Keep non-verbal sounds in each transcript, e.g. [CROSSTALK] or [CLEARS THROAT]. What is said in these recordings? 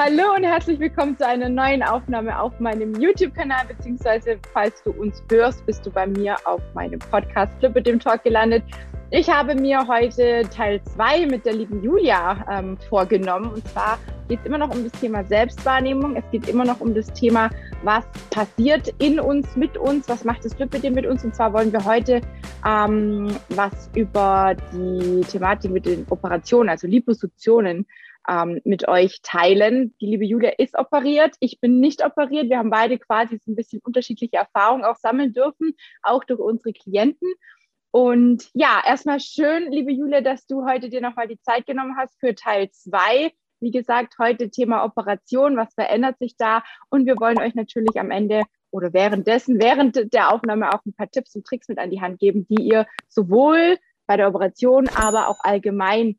Hallo und herzlich willkommen zu einer neuen Aufnahme auf meinem YouTube-Kanal, beziehungsweise falls du uns hörst, bist du bei mir auf meinem Podcast Flip mit dem Talk gelandet. Ich habe mir heute Teil 2 mit der lieben Julia ähm, vorgenommen. Und zwar geht es immer noch um das Thema Selbstwahrnehmung. Es geht immer noch um das Thema, was passiert in uns, mit uns, was macht das Flip mit dem mit uns. Und zwar wollen wir heute ähm, was über die Thematik mit den Operationen, also Liposuktionen, ähm, mit euch teilen. Die liebe Julia ist operiert, ich bin nicht operiert. Wir haben beide quasi so ein bisschen unterschiedliche Erfahrungen auch sammeln dürfen, auch durch unsere Klienten. Und ja, erstmal schön, liebe Julia, dass du heute dir nochmal die Zeit genommen hast für Teil 2. Wie gesagt, heute Thema Operation, was verändert sich da? Und wir wollen euch natürlich am Ende oder währenddessen, während der Aufnahme auch ein paar Tipps und Tricks mit an die Hand geben, die ihr sowohl bei der Operation, aber auch allgemein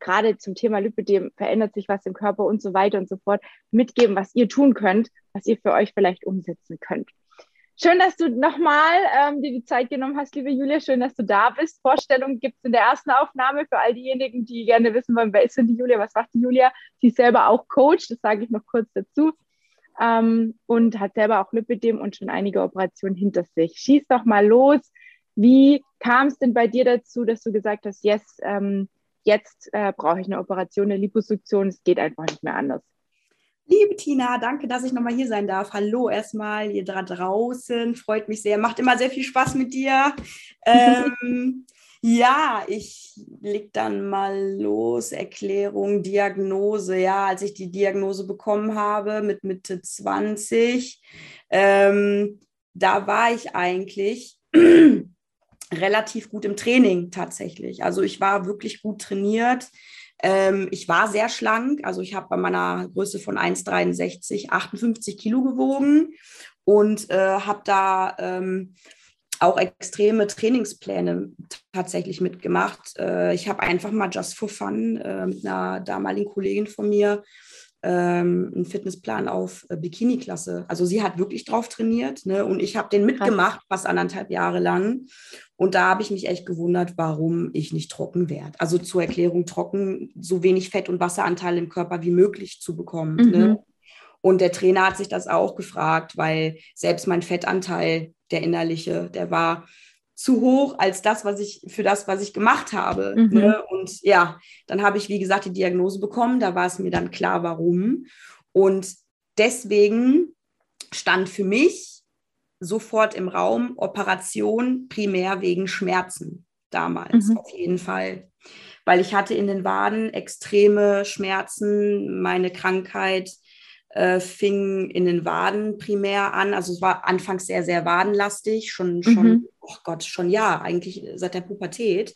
gerade zum Thema Lipidem verändert sich was im Körper und so weiter und so fort, mitgeben, was ihr tun könnt, was ihr für euch vielleicht umsetzen könnt. Schön, dass du nochmal ähm, dir die Zeit genommen hast, liebe Julia. Schön, dass du da bist. Vorstellung gibt es in der ersten Aufnahme für all diejenigen, die gerne wissen wollen, wer ist denn die Julia, was macht die Julia. Sie ist selber auch Coach, das sage ich noch kurz dazu. Ähm, und hat selber auch Lipidem und schon einige Operationen hinter sich. Schieß doch mal los. Wie kam es denn bei dir dazu, dass du gesagt hast, yes, ähm, jetzt äh, brauche ich eine Operation, eine Liposuktion, es geht einfach nicht mehr anders? Liebe Tina, danke, dass ich nochmal hier sein darf. Hallo erstmal hier da draußen. Freut mich sehr. Macht immer sehr viel Spaß mit dir. [LAUGHS] ähm, ja, ich leg dann mal los. Erklärung, Diagnose. Ja, als ich die Diagnose bekommen habe mit Mitte 20, ähm, da war ich eigentlich [CLEARS THROAT] relativ gut im Training tatsächlich. Also ich war wirklich gut trainiert. Ähm, ich war sehr schlank, also ich habe bei meiner Größe von 1,63 58 Kilo gewogen und äh, habe da ähm, auch extreme Trainingspläne tatsächlich mitgemacht. Äh, ich habe einfach mal just for fun äh, mit einer damaligen Kollegin von mir ähm, einen Fitnessplan auf äh, Bikini-Klasse. Also sie hat wirklich drauf trainiert ne? und ich habe den mitgemacht, fast anderthalb Jahre lang. Und da habe ich mich echt gewundert, warum ich nicht trocken werde. Also zur Erklärung, trocken, so wenig Fett- und Wasseranteil im Körper wie möglich zu bekommen. Ne? Mhm. Ne? Und der Trainer hat sich das auch gefragt, weil selbst mein Fettanteil, der innerliche, der war zu hoch als das, was ich für das, was ich gemacht habe. Mhm. Ne? Und ja, dann habe ich, wie gesagt, die Diagnose bekommen. Da war es mir dann klar, warum. Und deswegen stand für mich sofort im Raum Operation primär wegen Schmerzen damals mhm. auf jeden Fall. Weil ich hatte in den Waden extreme Schmerzen. Meine Krankheit äh, fing in den Waden primär an. Also es war anfangs sehr, sehr wadenlastig, schon, mhm. schon, oh Gott, schon ja, eigentlich seit der Pubertät.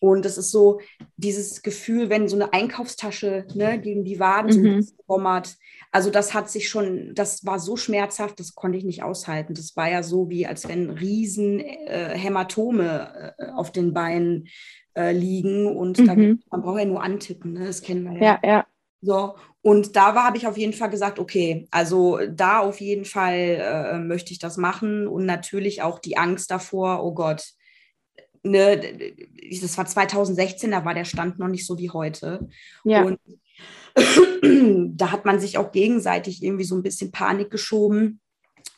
Und das ist so dieses Gefühl, wenn so eine Einkaufstasche ne, gegen die Waden mhm. so bommert. Also das hat sich schon, das war so schmerzhaft, das konnte ich nicht aushalten. Das war ja so wie, als wenn riesen äh, Hämatome äh, auf den Beinen äh, liegen. Und mhm. da, man braucht ja nur antippen, ne? das kennen wir ja. Ja, ja. So, und da habe ich auf jeden Fall gesagt, okay, also da auf jeden Fall äh, möchte ich das machen und natürlich auch die Angst davor, oh Gott, ne, das war 2016, da war der Stand noch nicht so wie heute. Ja. Und da hat man sich auch gegenseitig irgendwie so ein bisschen Panik geschoben.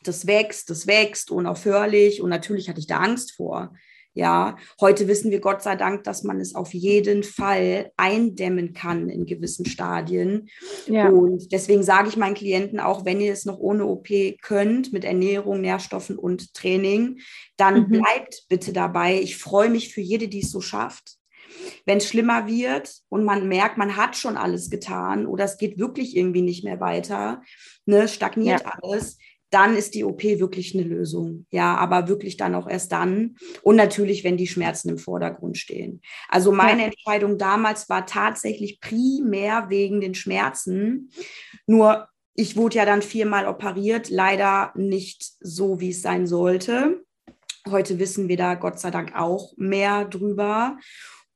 Das wächst, das wächst unaufhörlich und natürlich hatte ich da Angst vor. Ja, heute wissen wir Gott sei Dank, dass man es auf jeden Fall eindämmen kann in gewissen Stadien. Ja. Und deswegen sage ich meinen Klienten auch, wenn ihr es noch ohne OP könnt, mit Ernährung, Nährstoffen und Training, dann mhm. bleibt bitte dabei. Ich freue mich für jede, die es so schafft. Wenn es schlimmer wird und man merkt, man hat schon alles getan oder es geht wirklich irgendwie nicht mehr weiter, ne, stagniert ja. alles, dann ist die OP wirklich eine Lösung. Ja, aber wirklich dann auch erst dann. Und natürlich, wenn die Schmerzen im Vordergrund stehen. Also meine ja. Entscheidung damals war tatsächlich primär wegen den Schmerzen. Nur ich wurde ja dann viermal operiert, leider nicht so, wie es sein sollte. Heute wissen wir da Gott sei Dank auch mehr drüber.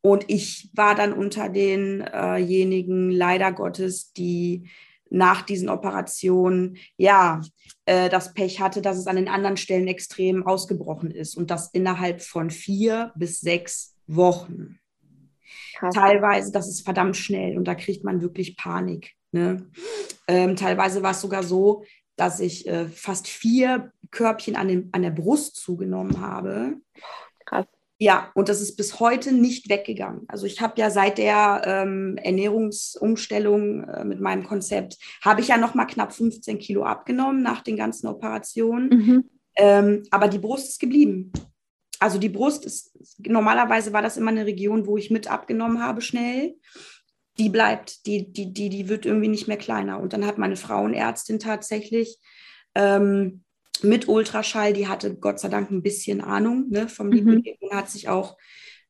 Und ich war dann unter denjenigen, äh leider Gottes, die nach diesen Operationen, ja, äh, das Pech hatte, dass es an den anderen Stellen extrem ausgebrochen ist und das innerhalb von vier bis sechs Wochen. Krass. Teilweise, das ist verdammt schnell und da kriegt man wirklich Panik. Ne? Ähm, teilweise war es sogar so, dass ich äh, fast vier Körbchen an, dem, an der Brust zugenommen habe. Krass. Ja, und das ist bis heute nicht weggegangen. Also ich habe ja seit der ähm, Ernährungsumstellung äh, mit meinem Konzept, habe ich ja noch mal knapp 15 Kilo abgenommen nach den ganzen Operationen. Mhm. Ähm, aber die Brust ist geblieben. Also die Brust ist, normalerweise war das immer eine Region, wo ich mit abgenommen habe schnell. Die bleibt, die, die, die, die wird irgendwie nicht mehr kleiner. Und dann hat meine Frauenärztin tatsächlich ähm, mit Ultraschall, die hatte Gott sei Dank ein bisschen Ahnung ne, vom mhm. Und hat sich auch,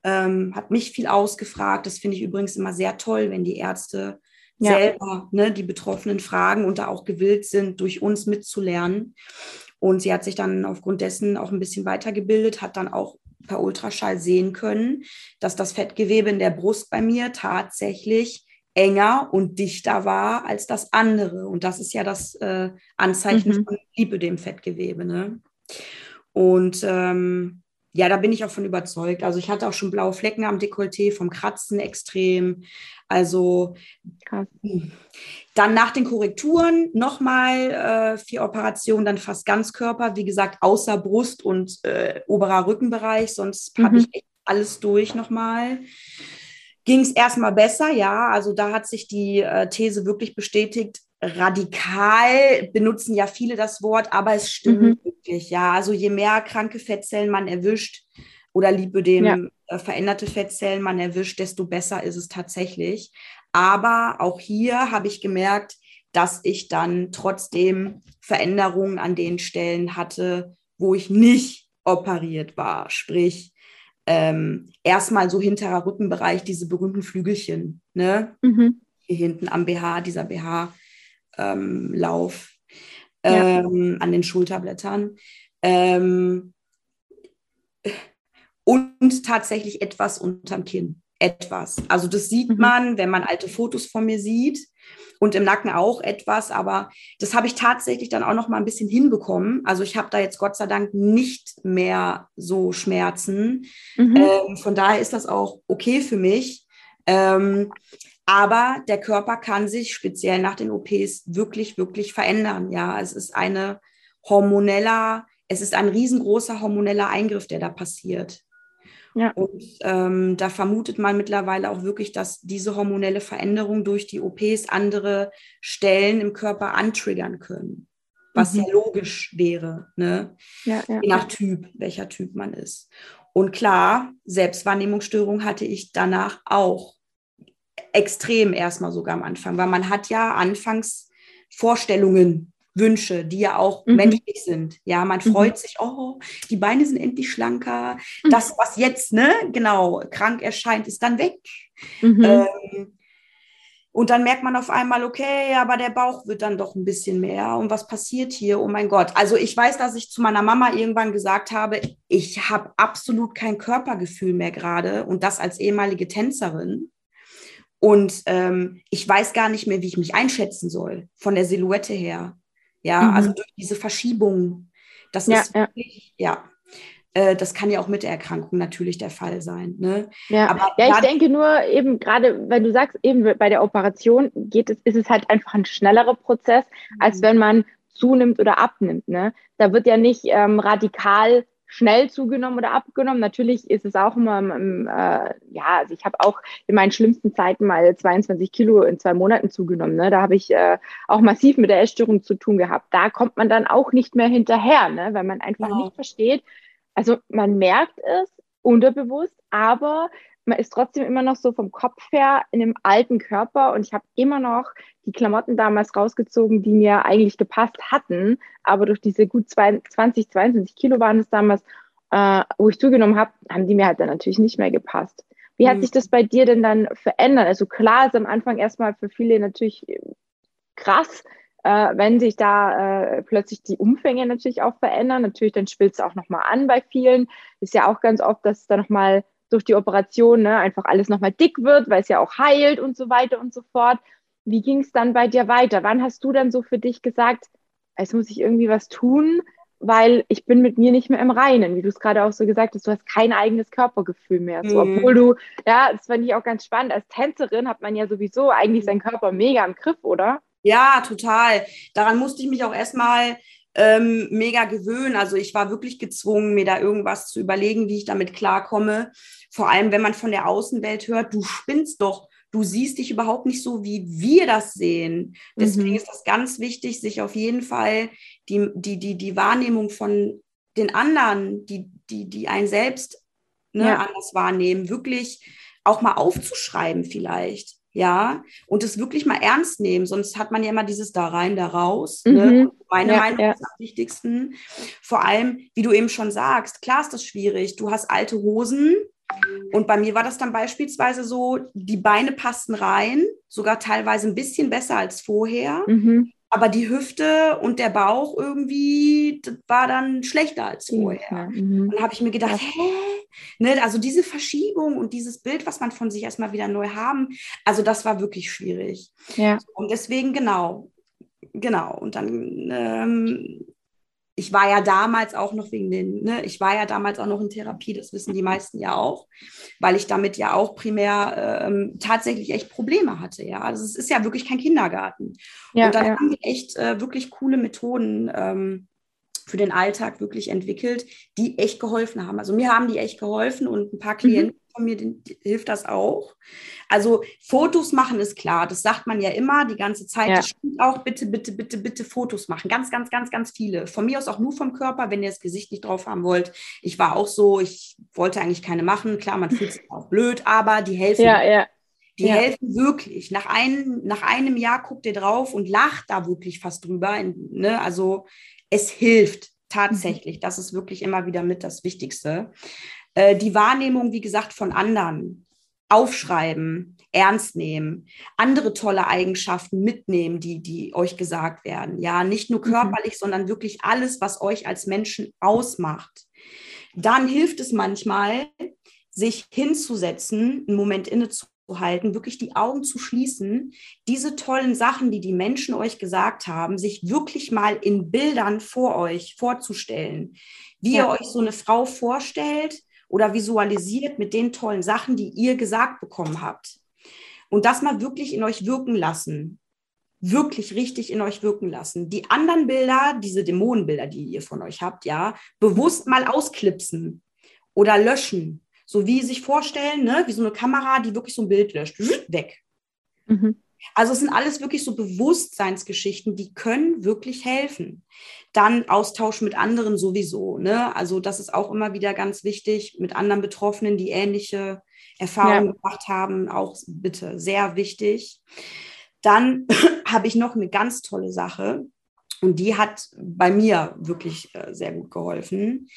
ähm, hat mich viel ausgefragt. Das finde ich übrigens immer sehr toll, wenn die Ärzte ja. selber ne, die Betroffenen fragen und da auch gewillt sind, durch uns mitzulernen. Und sie hat sich dann aufgrund dessen auch ein bisschen weitergebildet, hat dann auch per Ultraschall sehen können, dass das Fettgewebe in der Brust bei mir tatsächlich enger und dichter war als das andere. Und das ist ja das äh, Anzeichen mhm. von Lipödem-Fettgewebe. Ne? Und ähm, ja, da bin ich auch von überzeugt. Also ich hatte auch schon blaue Flecken am Dekolleté vom Kratzen extrem. Also Krass. Dann nach den Korrekturen nochmal äh, vier Operationen, dann fast Ganzkörper. Wie gesagt, außer Brust und äh, oberer Rückenbereich. Sonst mhm. habe ich echt alles durch nochmal ging es erstmal besser, ja. Also da hat sich die äh, These wirklich bestätigt. Radikal benutzen ja viele das Wort, aber es stimmt mhm. wirklich, ja. Also je mehr kranke Fettzellen man erwischt oder Lipödem ja. äh, veränderte Fettzellen man erwischt, desto besser ist es tatsächlich. Aber auch hier habe ich gemerkt, dass ich dann trotzdem Veränderungen an den Stellen hatte, wo ich nicht operiert war. Sprich, ähm, erstmal so hinterer Rückenbereich diese berühmten Flügelchen, ne? Mhm. Hier hinten am BH, dieser BH-Lauf ähm, ähm, ja. an den Schulterblättern. Ähm, und tatsächlich etwas unterm Kinn. Etwas. Also das sieht mhm. man, wenn man alte Fotos von mir sieht und im Nacken auch etwas, aber das habe ich tatsächlich dann auch noch mal ein bisschen hinbekommen. Also ich habe da jetzt Gott sei Dank nicht mehr so Schmerzen. Mhm. Ähm, von daher ist das auch okay für mich. Ähm, aber der Körper kann sich speziell nach den OPs wirklich, wirklich verändern. Ja, es ist eine hormoneller, es ist ein riesengroßer hormoneller Eingriff, der da passiert. Ja. Und ähm, da vermutet man mittlerweile auch wirklich, dass diese hormonelle Veränderung durch die OPs andere Stellen im Körper antriggern können. Was mhm. ja logisch wäre, ne? Ja, ja, Je nach Typ, welcher Typ man ist. Und klar, Selbstwahrnehmungsstörung hatte ich danach auch extrem erstmal sogar am Anfang, weil man hat ja anfangs Vorstellungen Wünsche, die ja auch mhm. menschlich sind. Ja, man mhm. freut sich, oh, die Beine sind endlich schlanker. Mhm. Das, was jetzt, ne, genau, krank erscheint, ist dann weg. Mhm. Ähm, und dann merkt man auf einmal, okay, aber der Bauch wird dann doch ein bisschen mehr. Und was passiert hier? Oh mein Gott. Also ich weiß, dass ich zu meiner Mama irgendwann gesagt habe, ich habe absolut kein Körpergefühl mehr gerade. Und das als ehemalige Tänzerin. Und ähm, ich weiß gar nicht mehr, wie ich mich einschätzen soll, von der Silhouette her. Ja, mhm. also durch diese Verschiebung. Das ja, ist wirklich, ja. ja. Äh, das kann ja auch mit der Erkrankung natürlich der Fall sein. Ne? Ja, Aber ja ich denke nur eben gerade, wenn du sagst, eben bei der Operation geht es, ist es halt einfach ein schnellerer Prozess, mhm. als wenn man zunimmt oder abnimmt. Ne? Da wird ja nicht ähm, radikal schnell zugenommen oder abgenommen. Natürlich ist es auch immer, im, äh, ja, also ich habe auch in meinen schlimmsten Zeiten mal 22 Kilo in zwei Monaten zugenommen. Ne? Da habe ich äh, auch massiv mit der Essstörung zu tun gehabt. Da kommt man dann auch nicht mehr hinterher, ne? weil man einfach ja. nicht versteht. Also man merkt es unterbewusst, aber man ist trotzdem immer noch so vom Kopf her in einem alten Körper und ich habe immer noch die Klamotten damals rausgezogen, die mir eigentlich gepasst hatten, aber durch diese gut 20, 22 Kilo waren es damals, äh, wo ich zugenommen habe, haben die mir halt dann natürlich nicht mehr gepasst. Wie hat mhm. sich das bei dir denn dann verändert? Also klar ist am Anfang erstmal für viele natürlich krass, äh, wenn sich da äh, plötzlich die Umfänge natürlich auch verändern. Natürlich, dann spielt es auch nochmal an bei vielen. Ist ja auch ganz oft, dass es da nochmal durch die Operation ne, einfach alles nochmal dick wird, weil es ja auch heilt und so weiter und so fort. Wie ging es dann bei dir weiter? Wann hast du dann so für dich gesagt, es muss ich irgendwie was tun? weil ich bin mit mir nicht mehr im Reinen, wie du es gerade auch so gesagt hast, du hast kein eigenes Körpergefühl mehr. So, Mhm. obwohl du, ja, das fand ich auch ganz spannend. Als Tänzerin hat man ja sowieso eigentlich seinen Körper mega im Griff, oder? Ja, total. Daran musste ich mich auch erstmal ähm, mega gewöhnen. Also ich war wirklich gezwungen, mir da irgendwas zu überlegen, wie ich damit klarkomme. Vor allem, wenn man von der Außenwelt hört, du spinnst doch, du siehst dich überhaupt nicht so, wie wir das sehen. Deswegen Mhm. ist das ganz wichtig, sich auf jeden Fall die, die, die, die Wahrnehmung von den anderen, die, die, die einen selbst ne, Ja. anders wahrnehmen, wirklich auch mal aufzuschreiben vielleicht. Ja, und es wirklich mal ernst nehmen, sonst hat man ja immer dieses da rein, da raus. Ne? Mhm. Und Meine Ja, Meinung ja. ist am wichtigsten. Vor allem, wie du eben schon sagst, klar ist das schwierig. Du hast alte Hosen und bei mir war das dann beispielsweise so, die Beine passten rein, sogar teilweise ein bisschen besser als vorher. Mhm. Aber die Hüfte und der Bauch irgendwie, war dann schlechter als vorher. Ja. Mhm. Und dann habe ich mir gedacht, hä? Ne, also diese Verschiebung und dieses Bild, was man von sich erstmal wieder neu haben, also das war wirklich schwierig. ja. Und deswegen, genau, genau. Und dann, ähm, ich war ja damals auch noch wegen den, ne, ich war ja damals auch noch in Therapie, das wissen die meisten ja auch, weil ich damit ja auch primär ähm, tatsächlich echt Probleme hatte, ja. Also es ist ja wirklich kein Kindergarten. Ja, und dann ja. haben wir echt äh, wirklich coole Methoden ähm, für den Alltag wirklich entwickelt, die echt geholfen haben. Also mir haben die echt geholfen und ein paar Klienten von mir den, hilft das auch. Also Fotos machen ist klar, das sagt man ja immer die ganze Zeit. Ja. Das stimmt auch, bitte, bitte, bitte, bitte Fotos machen. Ganz, ganz, ganz, ganz viele. Von mir aus auch nur vom Körper, wenn ihr das Gesicht nicht drauf haben wollt. Ich war auch so, ich wollte eigentlich keine machen. Klar, man fühlt sich auch blöd, aber die helfen. ja, ja. Die Ja. helfen wirklich. Nach, ein, nach einem Jahr guckt ihr drauf und lacht da wirklich fast drüber. Ne? Also es hilft tatsächlich. Das ist wirklich immer wieder mit das Wichtigste. Äh, die Wahrnehmung, wie gesagt, von anderen. Aufschreiben, ernst nehmen, andere tolle Eigenschaften mitnehmen, die, die euch gesagt werden. Ja, nicht nur Mhm. körperlich, sondern wirklich alles, was euch als Menschen ausmacht. Dann hilft es manchmal, sich hinzusetzen, einen Moment innezuhalten, wirklich die Augen zu schließen, diese tollen Sachen, die die Menschen euch gesagt haben, sich wirklich mal in Bildern vor euch vorzustellen. Wie Ja. ihr euch so eine Frau vorstellt oder visualisiert mit den tollen Sachen, die ihr gesagt bekommen habt. Und das mal wirklich in euch wirken lassen. Wirklich richtig in euch wirken lassen. Die anderen Bilder, diese Dämonenbilder, die ihr von euch habt, ja, bewusst mal ausklipsen oder löschen. So wie sich vorstellen, ne, wie so eine Kamera, die wirklich so ein Bild löscht. Weg. Mhm. Also es sind alles wirklich so Bewusstseinsgeschichten, die können wirklich helfen. Dann Austausch mit anderen sowieso. Ne? Also das ist auch immer wieder ganz wichtig mit anderen Betroffenen, die ähnliche Erfahrungen Ja. gemacht haben. Auch bitte sehr wichtig. Dann [CLEARS THROAT] habe ich noch eine ganz tolle Sache. Und die hat bei mir wirklich äh, sehr gut geholfen.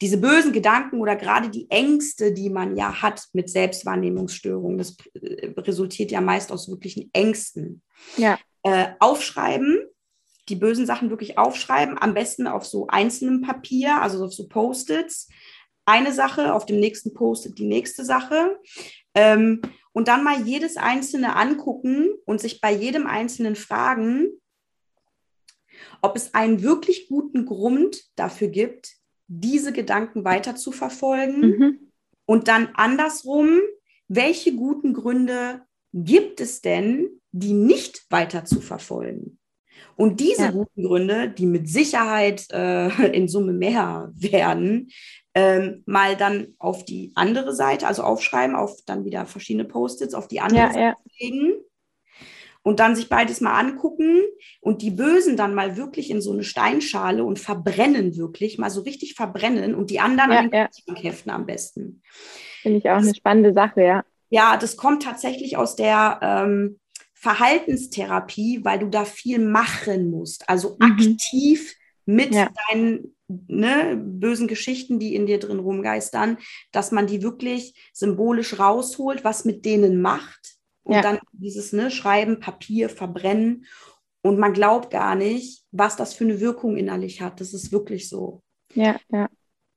Diese bösen Gedanken oder gerade die Ängste, die man ja hat mit Selbstwahrnehmungsstörungen, das äh, resultiert ja meist aus wirklichen Ängsten. Ja. Äh, aufschreiben, die bösen Sachen wirklich aufschreiben, am besten auf so einzelnem Papier, also auf so Post-its. Eine Sache, auf dem nächsten Post-it die nächste Sache. Ähm, und dann mal jedes einzelne angucken und sich bei jedem einzelnen fragen, ob es einen wirklich guten Grund dafür gibt, diese Gedanken weiter zu verfolgen. Mhm. Und dann andersrum, welche guten Gründe gibt es denn, die nicht weiter zu verfolgen? Und diese Ja. guten Gründe, die mit Sicherheit äh, in Summe mehr werden, ähm, mal dann auf die andere Seite, also aufschreiben, auf dann wieder verschiedene Post-its, auf die andere Ja, Seite ja. legen und dann sich beides mal angucken und die Bösen dann mal wirklich in so eine Steinschale und verbrennen wirklich, mal so richtig verbrennen und die anderen Ja, an den ja. Heften am besten. Finde ich auch eine spannende Sache, ja. Ja, das kommt tatsächlich aus der ähm, Verhaltenstherapie, weil du da viel machen musst. Also Mhm. aktiv mit Ja. deinen ne, bösen Geschichten, die in dir drin rumgeistern, dass man die wirklich symbolisch rausholt, was mit denen macht. Und Ja. dann dieses ne, Schreiben, Papier, Verbrennen. Und man glaubt gar nicht, was das für eine Wirkung innerlich hat. Das ist wirklich so Ja, ja.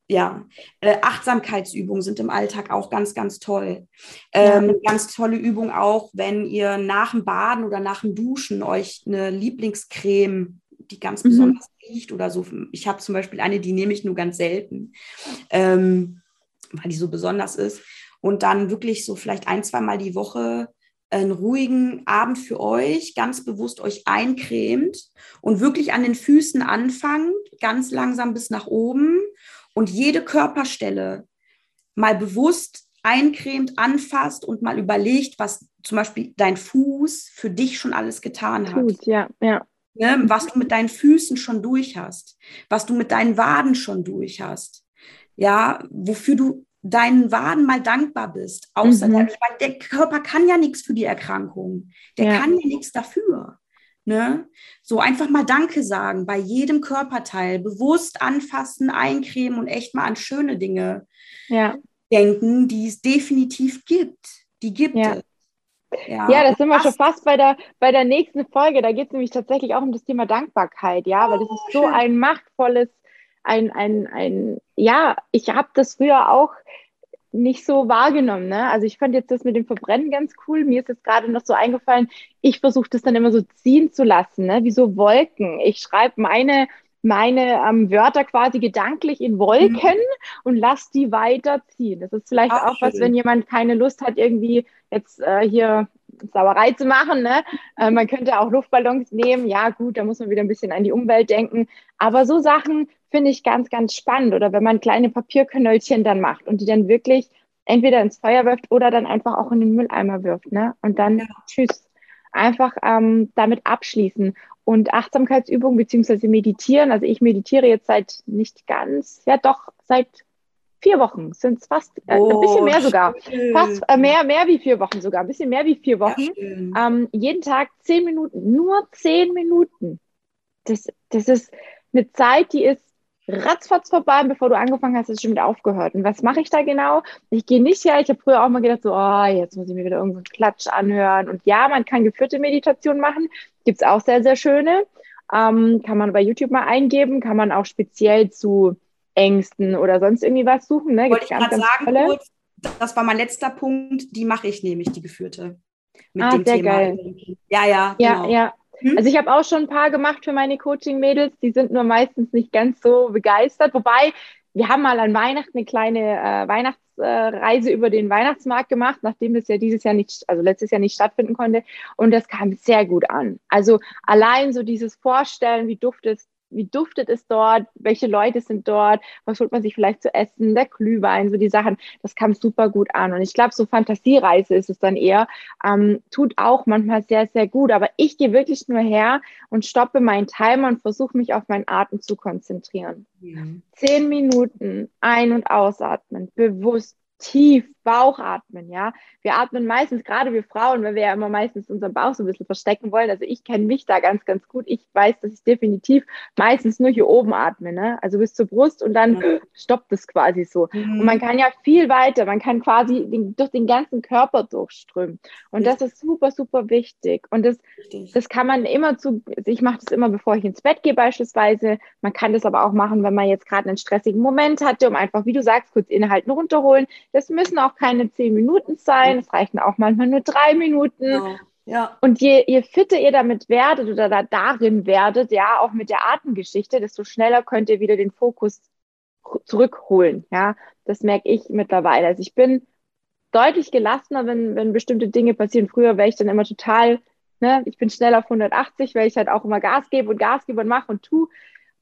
ja, äh, Achtsamkeitsübungen sind im Alltag auch ganz, ganz toll. Ja. Ähm, Ganz tolle Übung auch, wenn ihr nach dem Baden oder nach dem Duschen euch eine Lieblingscreme die ganz mhm. besonders riecht oder so. Ich habe zum Beispiel eine, die nehme ich nur ganz selten, ähm, weil die so besonders ist. Und dann wirklich so vielleicht ein, zwei Mal die Woche einen ruhigen Abend für euch, ganz bewusst euch eincremt und wirklich an den Füßen anfangt, ganz langsam bis nach oben und jede Körperstelle mal bewusst eincremt, anfasst und mal überlegt, was zum Beispiel dein Fuß für dich schon alles getan hat. Tut, ja, ja. Ne, was du mit deinen Füßen schon durch hast, was du mit deinen Waden schon durch hast. Ja, wofür du deinen Waden mal dankbar bist. Außer mhm. der, der, Körper kann ja nichts für die Erkrankung. Der ja. kann ja nichts dafür. Ne? So einfach mal Danke sagen bei jedem Körperteil, bewusst anfassen, eincremen und echt mal an schöne Dinge ja. denken, die es definitiv gibt. Die gibt ja. es. Ja, ja das sind wir schon fast bei der, bei der nächsten Folge. Da geht es nämlich tatsächlich auch um das Thema Dankbarkeit, ja, oh, weil das ist so ein machtvolles ein, ein, ein, ja, ich habe das früher auch nicht so wahrgenommen. Ne? Also ich fand jetzt das mit dem Verbrennen ganz cool. Mir ist jetzt gerade noch so eingefallen, ich versuche das dann immer so ziehen zu lassen, ne? wie so Wolken. Ich schreibe meine, meine ähm, Wörter quasi gedanklich in Wolken mhm. und lasse die weiterziehen. Das ist vielleicht Ach, auch schön. was, wenn jemand keine Lust hat, irgendwie jetzt äh, hier Sauerei zu machen. Ne? Äh, man könnte auch Luftballons nehmen. Ja, gut, da muss man wieder ein bisschen an die Umwelt denken. Aber so Sachen finde ich ganz, ganz spannend. Oder wenn man kleine Papierknöllchen dann macht und die dann wirklich entweder ins Feuer wirft oder dann einfach auch in den Mülleimer wirft. Ne? Und dann ja. tschüss. Einfach ähm, damit abschließen. Und Achtsamkeitsübungen beziehungsweise meditieren. Also ich meditiere jetzt seit nicht ganz, ja doch, seit vier Wochen sind es fast, äh, oh, ein bisschen mehr sogar. Schön. Fast äh, mehr, mehr wie vier Wochen sogar, ein bisschen mehr wie vier Wochen. Ja, ähm, jeden Tag zehn Minuten, nur zehn Minuten. Das, das ist eine Zeit, die ist ratzfatz vorbei, bevor du angefangen hast, ist schon wieder aufgehört. Und was mache ich da genau? Ich gehe nicht her. Ich habe früher auch mal gedacht, so, oh, jetzt muss ich mir wieder irgendeinen Klatsch anhören. Und ja, man kann geführte Meditation machen. Gibt es auch sehr, sehr schöne. Ähm, kann man bei YouTube mal eingeben. Kann man auch speziell zu Ängsten oder sonst irgendwie was suchen. Ne? Wollte ich gerade sagen, kurz, das war mein letzter Punkt. Die mache ich nämlich, die geführte. Mit ah, dem sehr Thema. geil. Ja, ja, ja, genau. ja. Hm? Also ich habe auch schon ein paar gemacht für meine Coaching-Mädels, die sind nur meistens nicht ganz so begeistert. Wobei, wir haben mal an Weihnachten eine kleine äh, Weihnachtsreise über den Weihnachtsmarkt gemacht, nachdem das ja dieses Jahr nicht, also letztes Jahr nicht stattfinden konnte. Und das kam sehr gut an. Also allein so dieses Vorstellen, wie duftet wie duftet es dort, welche Leute sind dort, was holt man sich vielleicht zu essen, der Glühwein, so die Sachen, das kam super gut an. Und ich glaube, so Fantasiereise ist es dann eher, ähm, tut auch manchmal sehr, sehr gut. Aber ich gehe wirklich nur her und stoppe meinen Timer und versuche mich auf meinen Atem zu konzentrieren. Mhm. Zehn Minuten ein- und ausatmen, bewusst tief Bauch atmen, ja. Wir atmen meistens, gerade wir Frauen, weil wir ja immer meistens unseren Bauch so ein bisschen verstecken wollen. Also ich kenne mich da ganz, ganz gut. Ich weiß, dass ich definitiv meistens nur hier oben atme, ne? Also bis zur Brust und dann ja. stoppt es quasi so. Mhm. Und man kann ja viel weiter, man kann quasi den, durch den ganzen Körper durchströmen. Und das ist super, super wichtig. Und das, das kann man immer zu, ich mache das immer, bevor ich ins Bett gehe beispielsweise. Man kann das aber auch machen, wenn man jetzt gerade einen stressigen Moment hatte, um einfach, wie du sagst, kurz innehalten, runterholen. Das müssen auch keine zehn Minuten sein, es reichen auch manchmal nur drei Minuten. Ja. Ja. Und je, je fitter ihr damit werdet oder da darin werdet, ja, auch mit der Atemgeschichte, desto schneller könnt ihr wieder den Fokus zurückholen. Ja, das merke ich mittlerweile. Also ich bin deutlich gelassener, wenn, wenn bestimmte Dinge passieren. Früher wäre ich dann immer total, ne, ich bin schnell auf 180, weil ich halt auch immer Gas gebe und Gas gebe und mache und tu.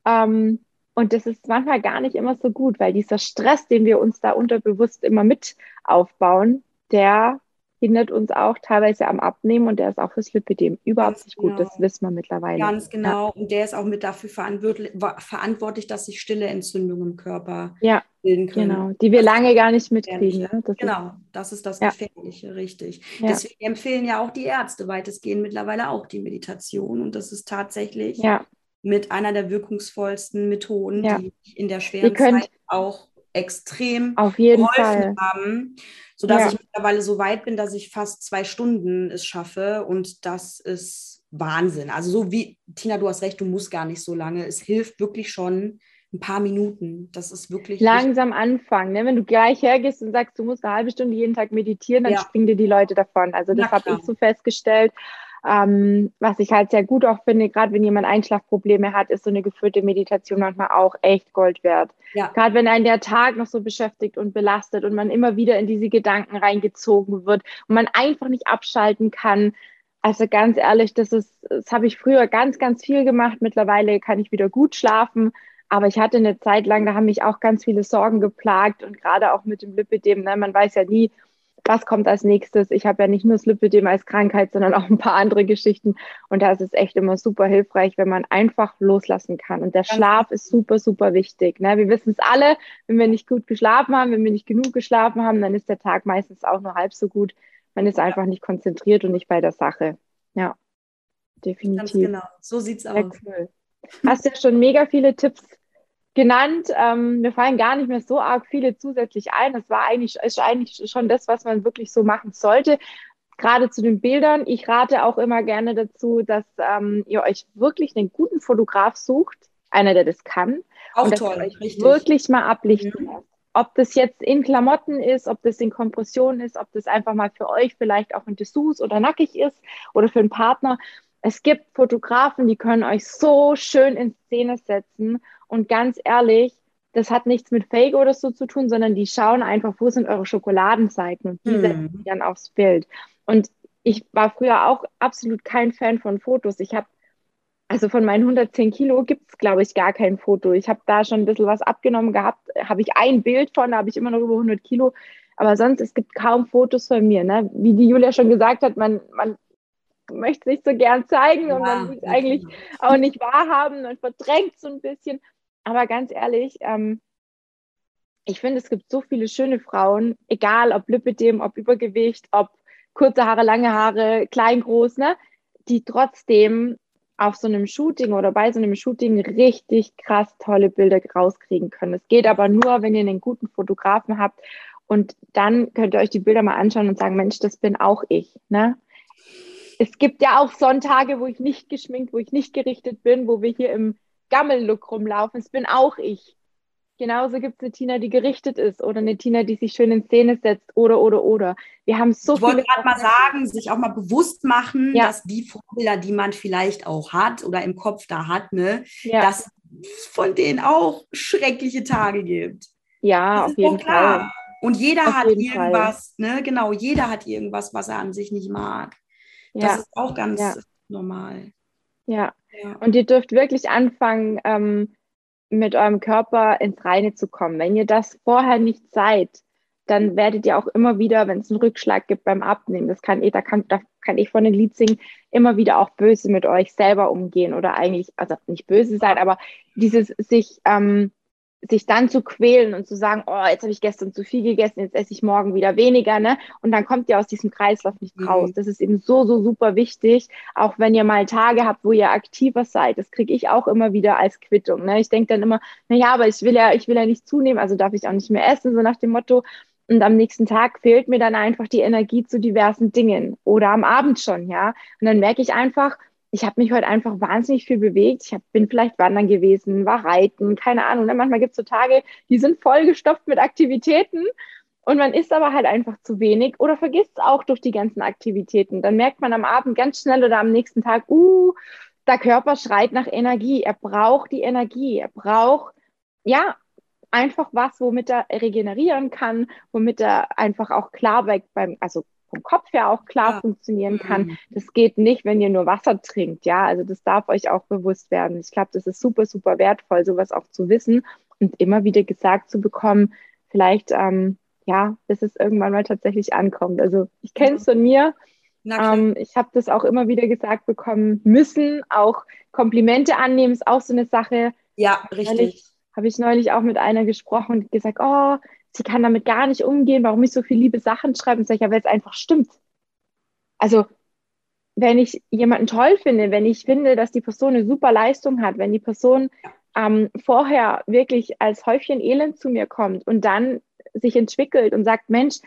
Ähm, und das ist manchmal gar nicht immer so gut, weil dieser Stress, den wir uns da unterbewusst immer mit aufbauen, der hindert uns auch teilweise am Abnehmen und der ist auch fürs Lipidem überhaupt Ganz nicht gut. Genau. Das wissen wir mittlerweile. Ganz genau. Ja. Und der ist auch mit dafür verantwortlich, dass sich stille Entzündungen im Körper ja. bilden können. Genau, die wir lange gar nicht mitkriegen. Ne? Das genau, ist, das ist das Gefährliche, ja. richtig. Deswegen empfehlen ja auch die Ärzte weitestgehend mittlerweile auch die Meditation. Und das ist tatsächlich ja mit einer der wirkungsvollsten Methoden, ja. die in der schweren Zeit auch extrem auf jeden Fall. haben, sodass ja. ich mittlerweile so weit bin, dass ich fast zwei Stunden es schaffe und das ist Wahnsinn. Also so wie, Tina, du hast recht, du musst gar nicht so lange. Es hilft wirklich schon ein paar Minuten. Das ist wirklich. Langsam anfangen. Ne? Wenn du gleich hergehst und sagst, du musst eine halbe Stunde jeden Tag meditieren, dann ja. springen dir die Leute davon. Also das habe ich so festgestellt. Ähm, was ich halt sehr gut auch finde, gerade wenn jemand Einschlafprobleme hat, ist so eine geführte Meditation manchmal auch echt Gold wert. Ja. Gerade wenn einen der Tag noch so beschäftigt und belastet und man immer wieder in diese Gedanken reingezogen wird und man einfach nicht abschalten kann. Also ganz ehrlich, das ist, das habe ich früher ganz, ganz viel gemacht. Mittlerweile kann ich wieder gut schlafen. Aber ich hatte eine Zeit lang, da haben mich auch ganz viele Sorgen geplagt und gerade auch mit dem Lipidem. Ne? Man weiß ja nie, was kommt als nächstes. Ich habe ja nicht nur das Lipidem als Krankheit, sondern auch ein paar andere Geschichten. Und da ist es echt immer super hilfreich, wenn man einfach loslassen kann. Und der Schlaf ist super, super wichtig. Ne? Wir wissen es alle, wenn wir nicht gut geschlafen haben, wenn wir nicht genug geschlafen haben, dann ist der Tag meistens auch nur halb so gut. Man ist einfach nicht konzentriert und nicht bei der Sache. Ja, definitiv. Ganz genau, so sieht es aus. Cool. Hast ja schon mega viele Tipps genannt. Ähm, mir fallen gar nicht mehr so arg viele zusätzlich ein. Das war eigentlich, ist eigentlich schon das, was man wirklich so machen sollte. Gerade zu den Bildern. Ich rate auch immer gerne dazu, dass ähm, ihr euch wirklich einen guten Fotograf sucht, einer, der das kann. Auch und toll, euch richtig. wirklich mal ablichten mhm. Ob das jetzt in Klamotten ist, ob das in Kompression ist, ob das einfach mal für euch vielleicht auch in Dessous oder nackig ist oder für einen Partner. Es gibt Fotografen, die können euch so schön in Szene setzen und ganz ehrlich, das hat nichts mit Fake oder so zu tun, sondern die schauen einfach, wo sind eure Schokoladenseiten und die hm. setzen die dann aufs Bild. Und ich war früher auch absolut kein Fan von Fotos. Ich habe, also von meinen 110 Kilo gibt es, glaube ich, gar kein Foto. Ich habe da schon ein bisschen was abgenommen gehabt, habe ich ein Bild von, da habe ich immer noch über 100 Kilo. Aber sonst, es gibt kaum Fotos von mir. Ne? Wie die Julia schon gesagt hat, man, man möchte es nicht so gern zeigen ja, und man will es eigentlich auch nicht wahrhaben und verdrängt so ein bisschen. Aber ganz ehrlich, ähm, ich finde, es gibt so viele schöne Frauen, egal ob Lipidem, ob Übergewicht, ob kurze Haare, lange Haare, klein, groß, ne, die trotzdem auf so einem Shooting oder bei so einem Shooting richtig krass tolle Bilder rauskriegen können. Es geht aber nur, wenn ihr einen guten Fotografen habt und dann könnt ihr euch die Bilder mal anschauen und sagen, Mensch, das bin auch ich. Ne? Es gibt ja auch Sonntage, wo ich nicht geschminkt, wo ich nicht gerichtet bin, wo wir hier im Gammellook rumlaufen. Es bin auch ich. Genauso gibt es eine Tina, die gerichtet ist oder eine Tina, die sich schön in Szene setzt oder, oder, oder. Wir haben so ich wollte gerade mal sagen, sich auch mal bewusst machen, ja. dass die Vorbilder, die man vielleicht auch hat oder im Kopf da hat, ne, ja. dass es von denen auch schreckliche Tage gibt. Ja, das auf jeden Fall. Und jeder auf hat irgendwas, Fall. ne, genau, jeder hat irgendwas, was er an sich nicht mag. Ja. Das ist auch ganz normal. Ja. ja. Und ihr dürft wirklich anfangen, ähm, mit eurem Körper ins Reine zu kommen. Wenn ihr das vorher nicht seid, dann werdet ihr auch immer wieder, wenn es einen Rückschlag gibt beim Abnehmen, das kann ich, da kann, da kann ich von den Lied singen, immer wieder auch böse mit euch selber umgehen oder eigentlich, also nicht böse sein, aber dieses sich ähm, sich dann zu quälen und zu sagen, oh, jetzt habe ich gestern zu viel gegessen, jetzt esse ich morgen wieder weniger, ne? Und dann kommt ihr aus diesem Kreislauf nicht mhm. raus. Das ist eben so, so super wichtig, auch wenn ihr mal Tage habt, wo ihr aktiver seid. Das kriege ich auch immer wieder als Quittung. Ne? Ich denke dann immer, na ja, aber ich will ja, ich will ja nicht zunehmen, also darf ich auch nicht mehr essen, so nach dem Motto. Und am nächsten Tag fehlt mir dann einfach die Energie zu diversen Dingen oder am Abend schon, ja. Und dann merke ich einfach, ich habe mich heute einfach wahnsinnig viel bewegt. Ich hab, bin vielleicht wandern gewesen, war reiten, keine Ahnung. Ne? Manchmal gibt es so Tage, die sind vollgestopft mit Aktivitäten und man isst aber halt einfach zu wenig oder vergisst es auch durch die ganzen Aktivitäten. Dann merkt man am Abend ganz schnell oder am nächsten Tag, uh, der Körper schreit nach Energie. Er braucht die Energie. Er braucht, ja, einfach was, womit er regenerieren kann, womit er einfach auch klar weg beim, also vom Kopf her auch klar ja. funktionieren kann. Mhm. Das geht nicht, wenn ihr nur Wasser trinkt. Ja, also das darf euch auch bewusst werden. Ich glaube, das ist super, super wertvoll, sowas auch zu wissen und immer wieder gesagt zu bekommen, vielleicht, ähm, ja, bis es irgendwann mal tatsächlich ankommt. Also ich kenne es von mir. Ähm, ich habe das auch immer wieder gesagt bekommen müssen. Auch Komplimente annehmen ist auch so eine Sache. Ja, richtig. Habe ich neulich auch mit einer gesprochen und gesagt, oh, sie kann damit gar nicht umgehen, warum ich so viele liebe Sachen schreibe. Und sage ich, ja, weil es einfach stimmt. Also, wenn ich jemanden toll finde, wenn ich finde, dass die Person eine super Leistung hat, wenn die Person ähm, vorher wirklich als Häufchen Elend zu mir kommt und dann sich entwickelt und sagt, Mensch,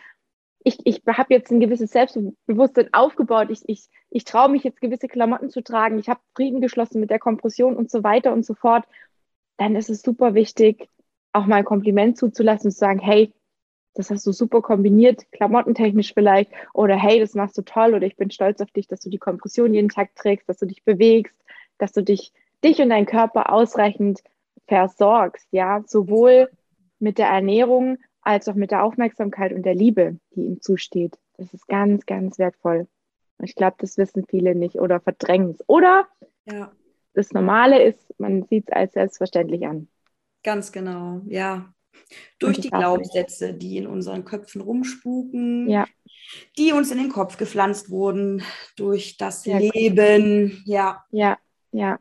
ich, ich habe jetzt ein gewisses Selbstbewusstsein aufgebaut, ich, ich, ich traue mich jetzt gewisse Klamotten zu tragen, ich habe Frieden geschlossen mit der Kompression und so weiter und so fort, dann ist es super wichtig, auch mal ein Kompliment zuzulassen und zu sagen, hey, das hast du super kombiniert, klamottentechnisch vielleicht, oder hey, das machst du toll, oder ich bin stolz auf dich, dass du die Kompression jeden Tag trägst, dass du dich bewegst, dass du dich, dich und deinen Körper ausreichend versorgst, ja, sowohl mit der Ernährung als auch mit der Aufmerksamkeit und der Liebe, die ihm zusteht. Das ist ganz, ganz wertvoll. Ich glaube, das wissen viele nicht oder verdrängen es. Oder ja. das Normale ist, man sieht es als selbstverständlich an. Ganz genau, ja. Durch die Glaubenssätze, nicht. die in unseren Köpfen rumspuken, ja. die uns in den Kopf gepflanzt wurden, durch das ja, Leben. Gut. Ja. Ja, ja.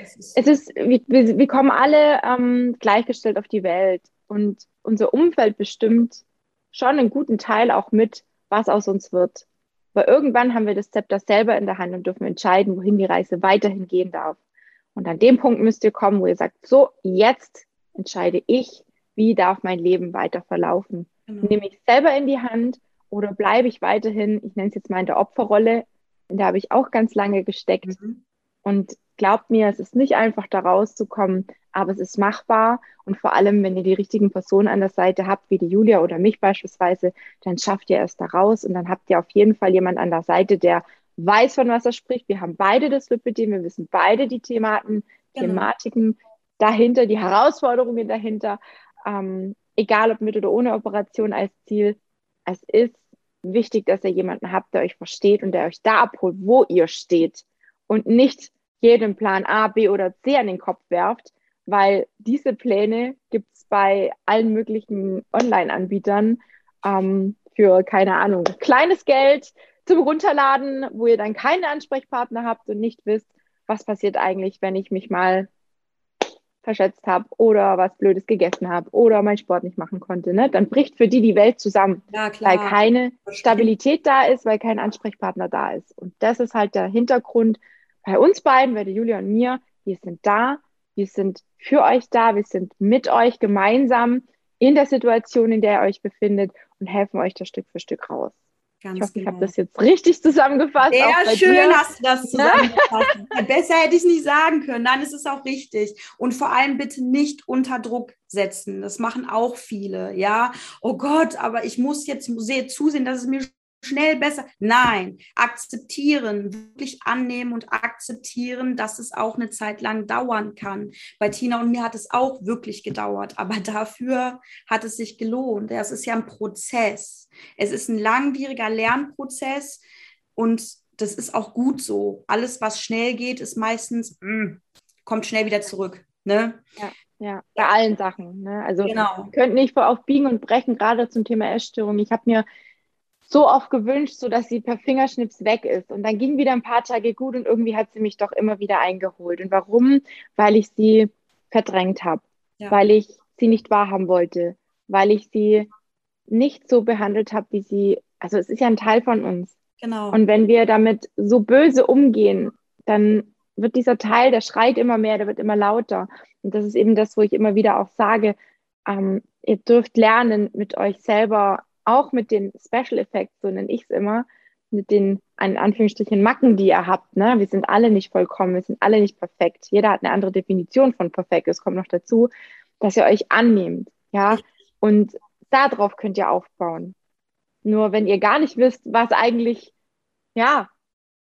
Ist es ist, wir, wir kommen alle ähm, gleichgestellt auf die Welt und unser Umfeld bestimmt schon einen guten Teil auch mit, was aus uns wird. Weil irgendwann haben wir das Zepter selber in der Hand und dürfen entscheiden, wohin die Reise weiterhin gehen darf. Und an dem Punkt müsst ihr kommen, wo ihr sagt, so, jetzt entscheide ich, wie darf mein Leben weiter verlaufen. Mhm. Nehme ich selber in die Hand oder bleibe ich weiterhin, ich nenne es jetzt mal in der Opferrolle, in der habe ich auch ganz lange gesteckt. Mhm. Und glaubt mir, es ist nicht einfach, da rauszukommen, aber es ist machbar. Und vor allem, wenn ihr die richtigen Personen an der Seite habt, wie die Julia oder mich beispielsweise, dann schafft ihr es da raus und dann habt ihr auf jeden Fall jemand an der Seite, der weiß, von was er spricht. Wir haben beide das Lipidem, wir wissen beide die Thematen, genau. Thematiken dahinter, die Herausforderungen dahinter. Ähm, egal ob mit oder ohne Operation als Ziel. Es ist wichtig, dass ihr jemanden habt, der euch versteht und der euch da abholt, wo ihr steht und nicht jedem Plan A, B oder C an den Kopf werft, weil diese Pläne gibt es bei allen möglichen Online-Anbietern ähm, für, keine Ahnung, kleines Geld zum Runterladen, wo ihr dann keinen Ansprechpartner habt und nicht wisst, was passiert eigentlich, wenn ich mich mal verschätzt habe oder was Blödes gegessen habe oder meinen Sport nicht machen konnte. Ne? Dann bricht für die die Welt zusammen, ja, weil keine Stabilität da ist, weil kein Ansprechpartner da ist. Und das ist halt der Hintergrund bei uns beiden, bei der Julia und mir. Wir sind da, wir sind für euch da, wir sind mit euch gemeinsam in der Situation, in der ihr euch befindet und helfen euch da Stück für Stück raus. Ganz ich hoffe, genau. ich habe das jetzt richtig zusammengefasst. Sehr schön dir. hast du das [LAUGHS] zusammengefasst. Besser hätte ich es nicht sagen können. Nein, es ist auch richtig. Und vor allem bitte nicht unter Druck setzen. Das machen auch viele. Ja, oh Gott, aber ich muss jetzt zusehen, dass es mir schnell besser. Nein, akzeptieren, wirklich annehmen und akzeptieren, dass es auch eine Zeit lang dauern kann. Bei Tina und mir hat es auch wirklich gedauert, aber dafür hat es sich gelohnt. Es ist ja ein Prozess. Es ist ein langwieriger Lernprozess und das ist auch gut so. Alles, was schnell geht, ist meistens, mm, kommt schnell wieder zurück. Ne? Ja. Ja, bei allen Sachen. Ne? Also genau. könnt nicht auf Biegen und Brechen, gerade zum Thema Essstörung. Ich habe mir so oft gewünscht, so dass sie per Fingerschnips weg ist. Und dann ging wieder ein paar Tage gut und irgendwie hat sie mich doch immer wieder eingeholt. Und warum? Weil ich sie verdrängt habe, ja. weil ich sie nicht wahrhaben wollte, weil ich sie nicht so behandelt habe, wie sie, also es ist ja ein Teil von uns. Genau. Und wenn wir damit so böse umgehen, dann wird dieser Teil, der schreit immer mehr, der wird immer lauter. Und das ist eben das, wo ich immer wieder auch sage, ähm, ihr dürft lernen, mit euch selber auch mit den Special Effects, so nenne ich es immer, mit den in Anführungsstrichen Macken, die ihr habt. Ne? Wir sind alle nicht vollkommen, wir sind alle nicht perfekt. Jeder hat eine andere Definition von perfekt. Es kommt noch dazu, dass ihr euch annehmt. Ja, und darauf könnt ihr aufbauen. Nur wenn ihr gar nicht wisst, was eigentlich, ja,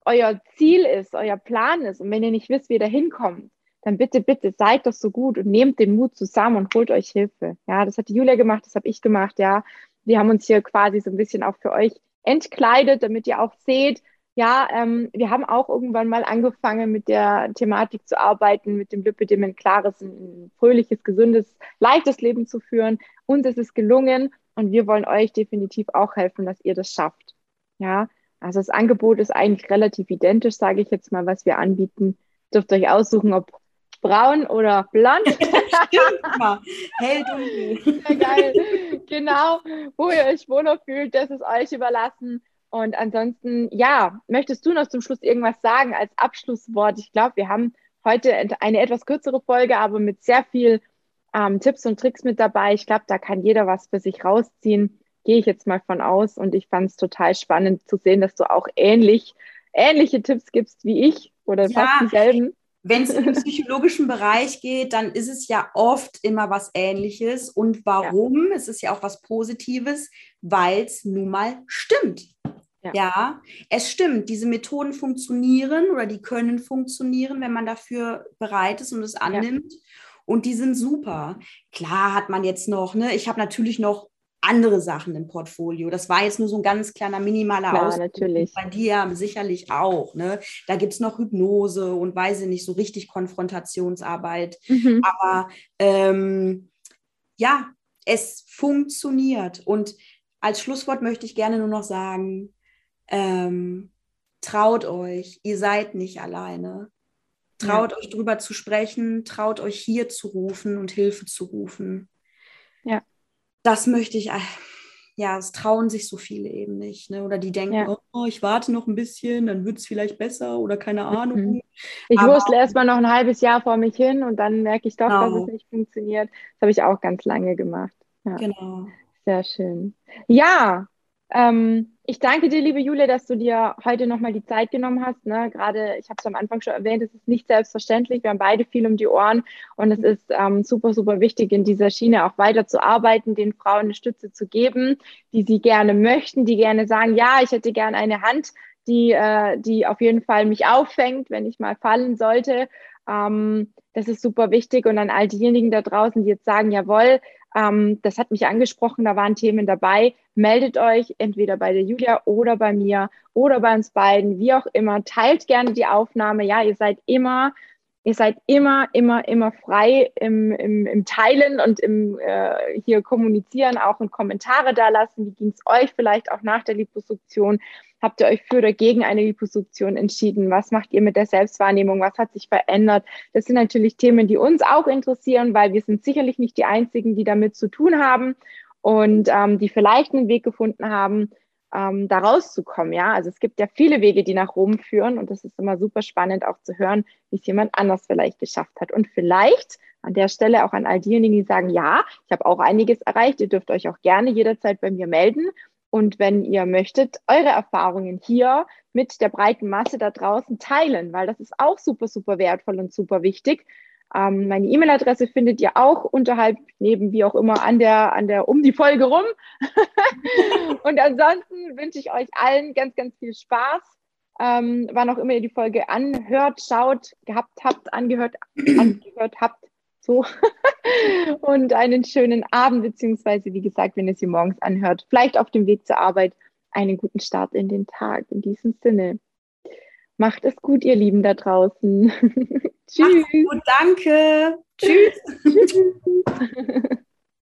euer Ziel ist, euer Plan ist, und wenn ihr nicht wisst, wie ihr da hinkommt, dann bitte, bitte seid doch so gut und nehmt den Mut zusammen und holt euch Hilfe. Ja, das hat die Julia gemacht, das habe ich gemacht, ja wir haben uns hier quasi so ein bisschen auch für euch entkleidet, damit ihr auch seht, ja, ähm, wir haben auch irgendwann mal angefangen, mit der Thematik zu arbeiten, mit dem Lipidem ein klares, ein fröhliches, gesundes, leichtes Leben zu führen. Uns ist es gelungen und wir wollen euch definitiv auch helfen, dass ihr das schafft. Ja, also das Angebot ist eigentlich relativ identisch, sage ich jetzt mal, was wir anbieten. Dürft euch aussuchen, ob braun oder blond. [LAUGHS] Stimmt mal. Hell dunkel. Sehr geil. Genau, wo ihr euch wohler fühlt, das ist euch überlassen. Und ansonsten, ja, möchtest du noch zum Schluss irgendwas sagen als Abschlusswort? Ich glaube, wir haben heute eine etwas kürzere Folge, aber mit sehr viel ähm, Tipps und Tricks mit dabei. Ich glaube, da kann jeder was für sich rausziehen. Gehe ich jetzt mal von aus. Und ich fand es total spannend zu sehen, dass du auch ähnlich, ähnliche Tipps gibst wie ich oder ja, fast dieselben wenn es in den [LAUGHS] psychologischen Bereich geht, dann ist es ja oft immer was Ähnliches. Und warum? Ja. Es ist ja auch was Positives, weil es nun mal stimmt. Ja. ja. es stimmt. Diese Methoden funktionieren oder die können funktionieren, wenn man dafür bereit ist und es annimmt. Ja. Und die sind super. Klar hat man jetzt noch, ne, ich habe natürlich noch andere Sachen im Portfolio. Das war jetzt nur so ein ganz kleiner minimaler Klar, Ausdruck. natürlich. Bei dir sicherlich auch. Ne? Da gibt es noch Hypnose und weiß ich nicht, so richtig Konfrontationsarbeit. Mhm. Aber ähm, ja, es funktioniert. Und als Schlusswort möchte ich gerne nur noch sagen, ähm, traut euch, ihr seid nicht alleine. Traut ja. euch drüber zu sprechen, traut euch hier zu rufen und Hilfe zu rufen. Ja. Das möchte ich, äh, ja, es trauen sich so viele eben nicht. Ne? Oder die denken, ja. oh, ich warte noch ein bisschen, dann wird es vielleicht besser oder keine mhm. Ahnung. Ich Aber, wusste erst mal noch ein halbes Jahr vor mich hin und dann merke ich doch, genau. dass es nicht funktioniert. Das habe ich auch ganz lange gemacht. Ja. Genau. Sehr schön. Ja, ähm, ich danke dir, liebe Julia, dass du dir heute nochmal die Zeit genommen hast. Ne? Gerade, ich habe es am Anfang schon erwähnt, es ist nicht selbstverständlich. Wir haben beide viel um die Ohren und es ist ähm, super, super wichtig, in dieser Schiene auch weiter zu arbeiten, den Frauen eine Stütze zu geben, die sie gerne möchten, die gerne sagen, ja, ich hätte gerne eine Hand, die, äh, die auf jeden Fall mich auffängt, wenn ich mal fallen sollte. Ähm, das ist super wichtig. Und an all diejenigen da draußen, die jetzt sagen, jawohl, ähm, das hat mich angesprochen, da waren Themen dabei. Meldet euch entweder bei der Julia oder bei mir oder bei uns beiden, wie auch immer. Teilt gerne die Aufnahme. Ja, ihr seid immer, ihr seid immer, immer, immer frei im, im, im Teilen und im äh, hier kommunizieren, auch in Kommentare da lassen. Wie ging es euch vielleicht auch nach der Liposuktion? Habt ihr euch für oder gegen eine Liposuktion entschieden? Was macht ihr mit der Selbstwahrnehmung? Was hat sich verändert? Das sind natürlich Themen, die uns auch interessieren, weil wir sind sicherlich nicht die Einzigen, die damit zu tun haben und ähm, die vielleicht einen Weg gefunden haben, ähm, da rauszukommen. Ja, also es gibt ja viele Wege, die nach Rom führen und das ist immer super spannend auch zu hören, wie es jemand anders vielleicht geschafft hat. Und vielleicht an der Stelle auch an all diejenigen, die sagen, ja, ich habe auch einiges erreicht. Ihr dürft euch auch gerne jederzeit bei mir melden und wenn ihr möchtet, eure Erfahrungen hier mit der breiten Masse da draußen teilen, weil das ist auch super, super wertvoll und super wichtig. Ähm, meine E-Mail-Adresse findet ihr auch unterhalb, neben wie auch immer, an der, an der, um die Folge rum. [LAUGHS] und ansonsten wünsche ich euch allen ganz, ganz viel Spaß. Ähm, wann auch immer ihr die Folge anhört, schaut, gehabt habt, angehört, angehört habt, so. [LAUGHS] und einen schönen Abend, beziehungsweise wie gesagt, wenn ihr sie morgens anhört, vielleicht auf dem Weg zur Arbeit, einen guten Start in den Tag. In diesem Sinne. Macht es gut, ihr Lieben da draußen. [LAUGHS] Tschüss. Gut, danke. Tschüss. Tschüss. [LAUGHS]